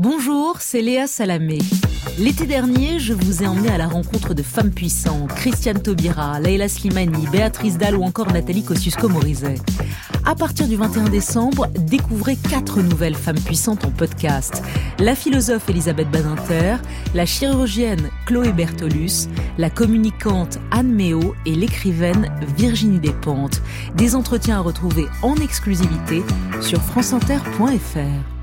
Bonjour, c'est Léa Salamé. L'été dernier, je vous ai emmené à la rencontre de femmes puissantes, Christiane Taubira, Leila Slimani, Béatrice Dalle ou encore Nathalie Kosciusko-Morizet. À partir du 21 décembre, découvrez quatre nouvelles femmes puissantes en podcast. La philosophe Elisabeth Badinter, la chirurgienne Chloé Bertolus, la communicante Anne Méo et l'écrivaine Virginie Despentes. Des entretiens à retrouver en exclusivité sur franceinter.fr.